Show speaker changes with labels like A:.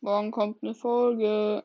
A: Morgen kommt eine Folge.